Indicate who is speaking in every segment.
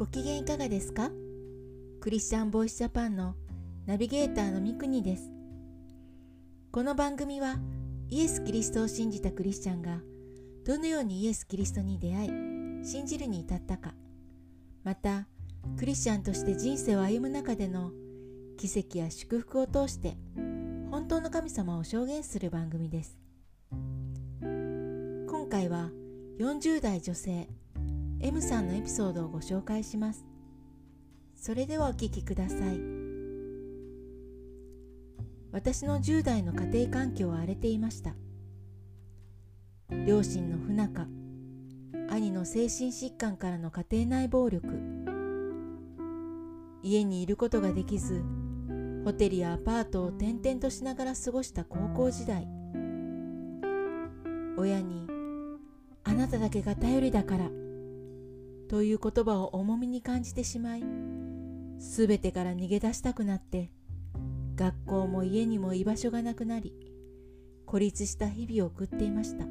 Speaker 1: ご機嫌いかがですか？クリスチャンボイスジャパンのナビゲーターのミクニです。この番組はイエス・キリストを信じたクリスチャンがどのようにイエス・キリストに出会い信じるに至ったかまたクリスチャンとして人生を歩む中での奇跡や祝福を通して本当の神様を証言する番組です。今回は40代女性 M さんのエピソードをご紹介します。それではお聞きください。私の10代の家庭環境は荒れていました。両親の不仲兄の精神疾患からの家庭内暴力家にいることができずホテルやアパートを転々としながら過ごした高校時代。親に「あなただけが頼りだから」という言葉を重みに感じてしまいすべてから逃げ出したくなって学校も家にも居場所がなくなり孤立した日々を送っていました。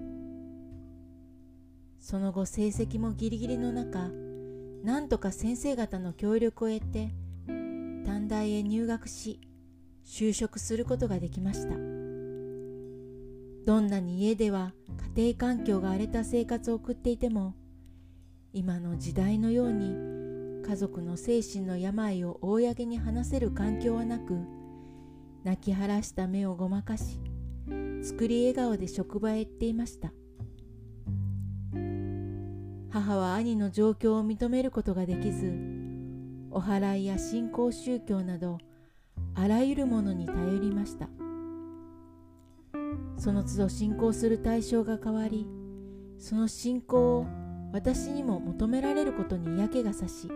Speaker 1: その後成績もギリギリの中なんとか先生方の協力を得て短大へ入学し就職することができました。どんなに家では家庭環境が荒れた生活を送っていても今の時代のように家族の精神の病を公に話せる環境はなく泣き晴らした目をごまかし作り笑顔で職場へ行っていました。母は兄の状況を認めることができずお祓いや信仰宗教などあらゆるものに頼りました。その都度信仰する対象が変わりその信仰を私にも求められることに嫌気がさし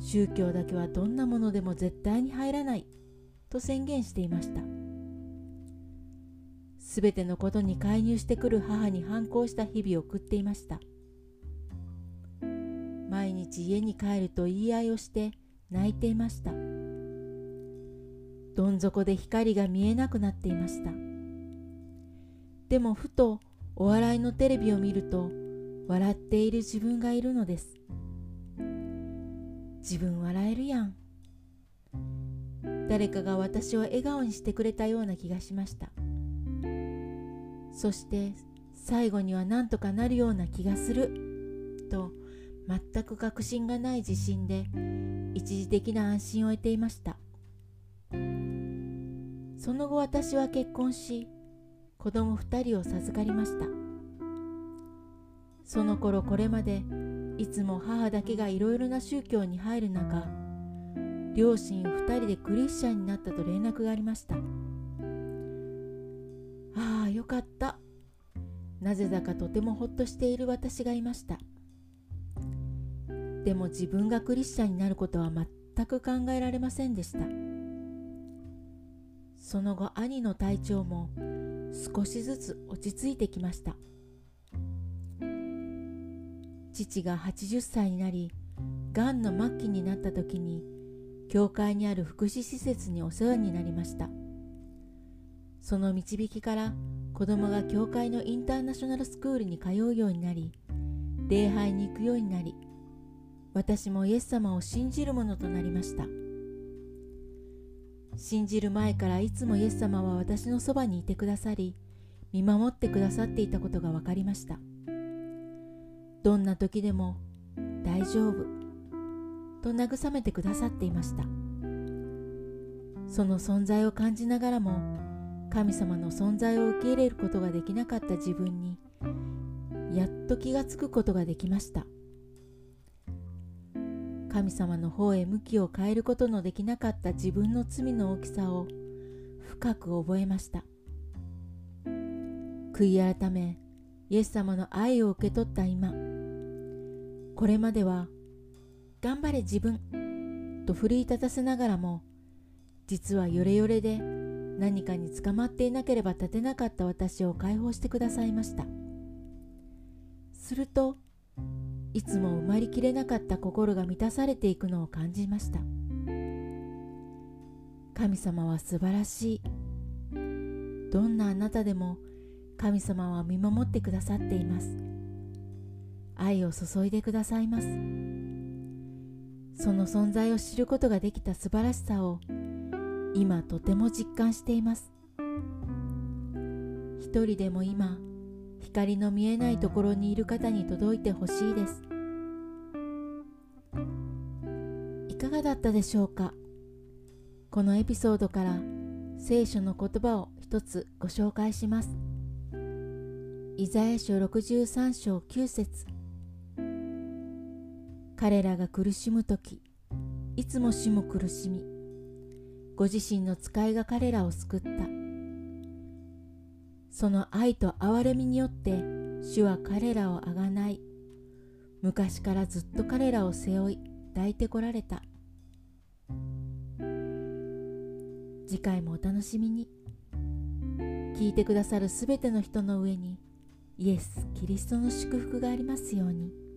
Speaker 1: 宗教だけはどんなものでも絶対に入らないと宣言していました。すべてのことに介入してくる母に反抗した日々を送っていました。毎日家に帰ると言い合いをして泣いていました。どん底で光が見えなくなっていました。でもふとお笑いのテレビを見ると笑っている自分がいるのです。自分笑えるやん。誰かが私を笑顔にしてくれたような気がしました。そして最後には何とかなるような気がする。と全く確信がない自信で一時的な安心を得ていました。その後私は結婚し子供2人を授かりました。その頃これまでいつも母だけがいろいろな宗教に入る中両親2人でクリスチャンになったと連絡がありました。ああよかった。なぜだかとてもほっとしている私がいました。でも自分がクリスチャンになることは全く考えられませんでした。その後兄の体調も少しずつ落ち着いてきました。父が80歳になりがんの末期になった時に教会にある福祉施設にお世話になりました。その導きから子供が教会のインターナショナルスクールに通うようになり礼拝に行くようになり私もイエス様を信じるものとなりました。信じる前からいつもイエス様は私のそばにいてくださり見守ってくださっていたことが分かりました。どんな時でも大丈夫と慰めてくださっていました。その存在を感じながらも神様の存在を受け入れることができなかった自分にやっと気がつくことができました。神様の方へ向きを変えることのできなかった自分の罪の大きさを深く覚えました。悔い改めイエス様の愛を受け取った今これまでは頑張れ自分と奮い立たせながらも実はヨレヨレで何かにつかまっていなければ立てなかった私を解放してくださいました。するといつも埋まりきれなかった心が満たされていくのを感じました。神様は素晴らしい。どんなあなたでも神様は見守ってくださっています。愛を注いでくださいます。その存在を知ることができた素晴らしさを今とても実感しています。一人でも今光の見えないところにいる方に届いてほしいです。いかがだったでしょうか？このエピソードから聖書の言葉を一つご紹介します。イザヤ書63章9節。彼らが苦しむ時いつも死も苦しみご自身の使いが彼らを救った。その愛と憐れみによって主は彼らをあがない。昔からずっと彼らを背負い抱いてこられた。次回もお楽しみに。聞いてくださるすべての人の上にイエス・キリストの祝福がありますように。